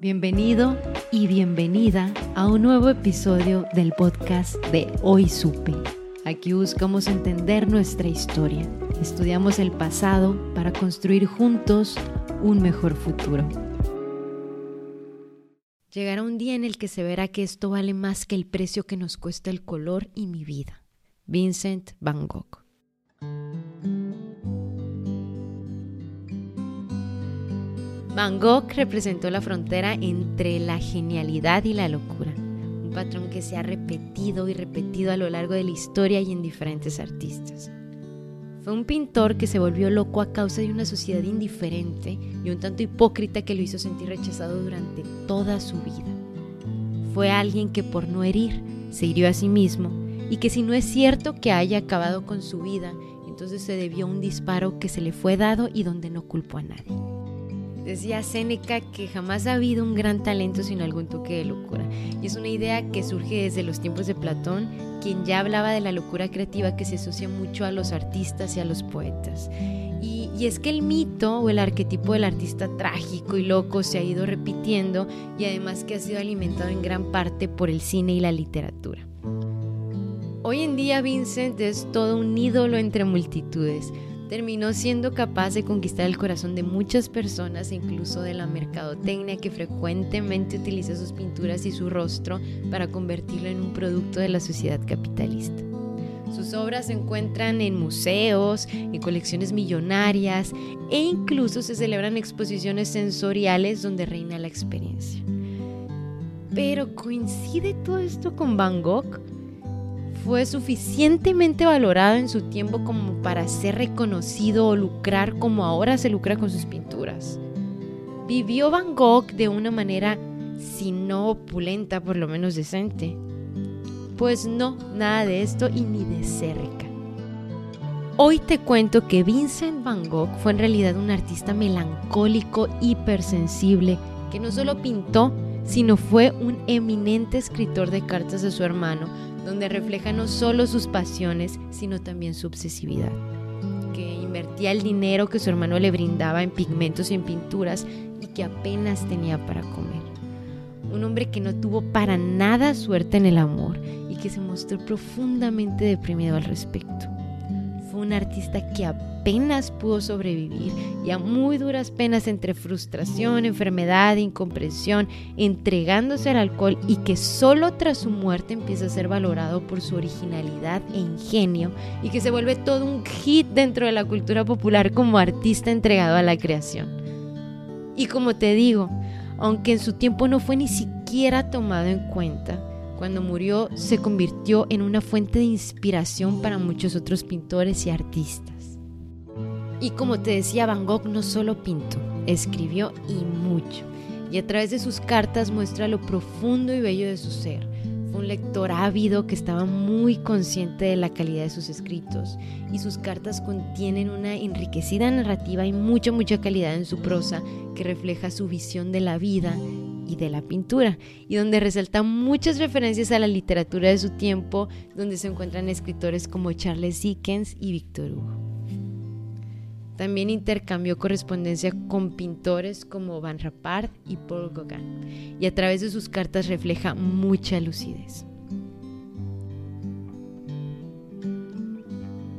Bienvenido y bienvenida a un nuevo episodio del podcast de Hoy Supe. Aquí buscamos entender nuestra historia. Estudiamos el pasado para construir juntos un mejor futuro. Llegará un día en el que se verá que esto vale más que el precio que nos cuesta el color y mi vida. Vincent Van Gogh. Van Gogh representó la frontera entre la genialidad y la locura, un patrón que se ha repetido y repetido a lo largo de la historia y en diferentes artistas. Fue un pintor que se volvió loco a causa de una sociedad indiferente y un tanto hipócrita que lo hizo sentir rechazado durante toda su vida. Fue alguien que por no herir se hirió a sí mismo y que si no es cierto que haya acabado con su vida, entonces se debió a un disparo que se le fue dado y donde no culpó a nadie. Decía Séneca que jamás ha habido un gran talento sin algún toque de locura. Y es una idea que surge desde los tiempos de Platón, quien ya hablaba de la locura creativa que se asocia mucho a los artistas y a los poetas. Y, y es que el mito o el arquetipo del artista trágico y loco se ha ido repitiendo y además que ha sido alimentado en gran parte por el cine y la literatura. Hoy en día Vincent es todo un ídolo entre multitudes terminó siendo capaz de conquistar el corazón de muchas personas incluso de la mercadotecnia que frecuentemente utiliza sus pinturas y su rostro para convertirlo en un producto de la sociedad capitalista. Sus obras se encuentran en museos, en colecciones millonarias e incluso se celebran exposiciones sensoriales donde reina la experiencia. Pero ¿coincide todo esto con Van Gogh? Fue suficientemente valorado en su tiempo como para ser reconocido o lucrar como ahora se lucra con sus pinturas. Vivió Van Gogh de una manera, si no opulenta, por lo menos decente. Pues no, nada de esto y ni de cerca. Hoy te cuento que Vincent Van Gogh fue en realidad un artista melancólico, hipersensible, que no solo pintó, sino fue un eminente escritor de cartas a su hermano, donde refleja no solo sus pasiones, sino también su obsesividad, que invertía el dinero que su hermano le brindaba en pigmentos y en pinturas y que apenas tenía para comer. Un hombre que no tuvo para nada suerte en el amor y que se mostró profundamente deprimido al respecto. Fue un artista que apenas pudo sobrevivir y a muy duras penas entre frustración, enfermedad, incomprensión, entregándose al alcohol y que solo tras su muerte empieza a ser valorado por su originalidad e ingenio y que se vuelve todo un hit dentro de la cultura popular como artista entregado a la creación. Y como te digo, aunque en su tiempo no fue ni siquiera tomado en cuenta, cuando murió se convirtió en una fuente de inspiración para muchos otros pintores y artistas. Y como te decía, Van Gogh no solo pintó, escribió y mucho. Y a través de sus cartas muestra lo profundo y bello de su ser. Fue un lector ávido que estaba muy consciente de la calidad de sus escritos y sus cartas contienen una enriquecida narrativa y mucha, mucha calidad en su prosa que refleja su visión de la vida y de la pintura, y donde resaltan muchas referencias a la literatura de su tiempo, donde se encuentran escritores como Charles Dickens y Victor Hugo. También intercambió correspondencia con pintores como Van Rappard y Paul Gauguin, y a través de sus cartas refleja mucha lucidez.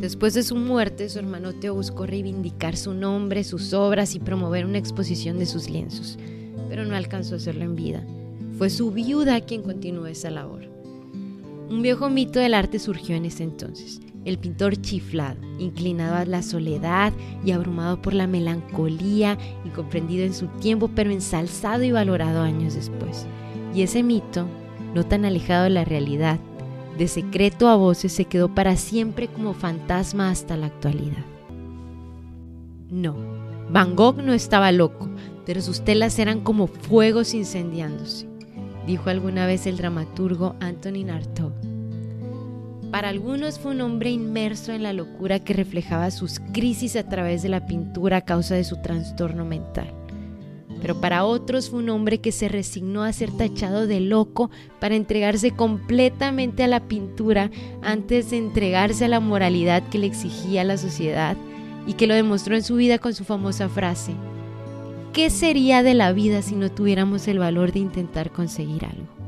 Después de su muerte, su hermano Teo buscó reivindicar su nombre, sus obras y promover una exposición de sus lienzos, pero no alcanzó a hacerlo en vida. Fue su viuda quien continuó esa labor. Un viejo mito del arte surgió en ese entonces el pintor chiflado, inclinado a la soledad y abrumado por la melancolía, incomprendido en su tiempo, pero ensalzado y valorado años después. Y ese mito, no tan alejado de la realidad, de secreto a voces se quedó para siempre como fantasma hasta la actualidad. No, Van Gogh no estaba loco, pero sus telas eran como fuegos incendiándose, dijo alguna vez el dramaturgo Antonin Artaud. Para algunos fue un hombre inmerso en la locura que reflejaba sus crisis a través de la pintura a causa de su trastorno mental. Pero para otros fue un hombre que se resignó a ser tachado de loco para entregarse completamente a la pintura antes de entregarse a la moralidad que le exigía la sociedad y que lo demostró en su vida con su famosa frase, ¿qué sería de la vida si no tuviéramos el valor de intentar conseguir algo?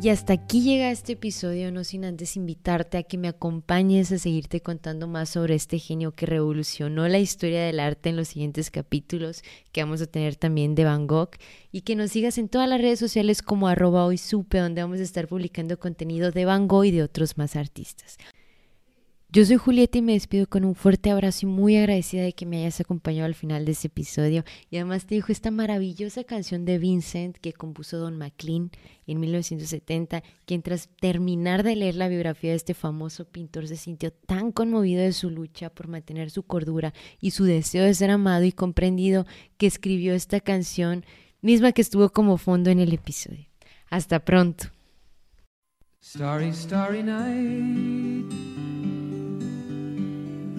Y hasta aquí llega este episodio, no sin antes invitarte a que me acompañes a seguirte contando más sobre este genio que revolucionó la historia del arte en los siguientes capítulos que vamos a tener también de Van Gogh y que nos sigas en todas las redes sociales como arroba hoy supe donde vamos a estar publicando contenido de Van Gogh y de otros más artistas. Yo soy Julieta y me despido con un fuerte abrazo y muy agradecida de que me hayas acompañado al final de este episodio. Y además te dejo esta maravillosa canción de Vincent que compuso Don McLean en 1970, quien tras terminar de leer la biografía de este famoso pintor se sintió tan conmovido de su lucha por mantener su cordura y su deseo de ser amado y comprendido que escribió esta canción, misma que estuvo como fondo en el episodio. Hasta pronto. Starry, starry night.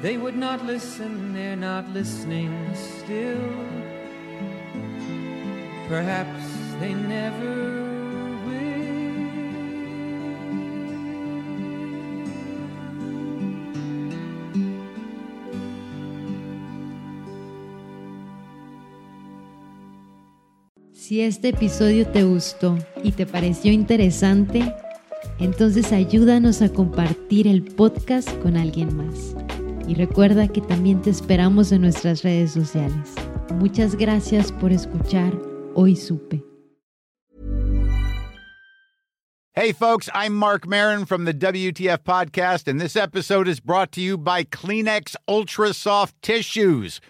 They would not listen, they're not listening still. Perhaps they never Si este episodio te gustó y te pareció interesante, entonces ayúdanos a compartir el podcast con alguien más. Y recuerda que también te esperamos en nuestras redes sociales. Muchas gracias por escuchar Hoy Supe. Hey, folks, I'm Mark Marin from the WTF Podcast, and this episode is brought to you by Kleenex Ultra Soft Tissues,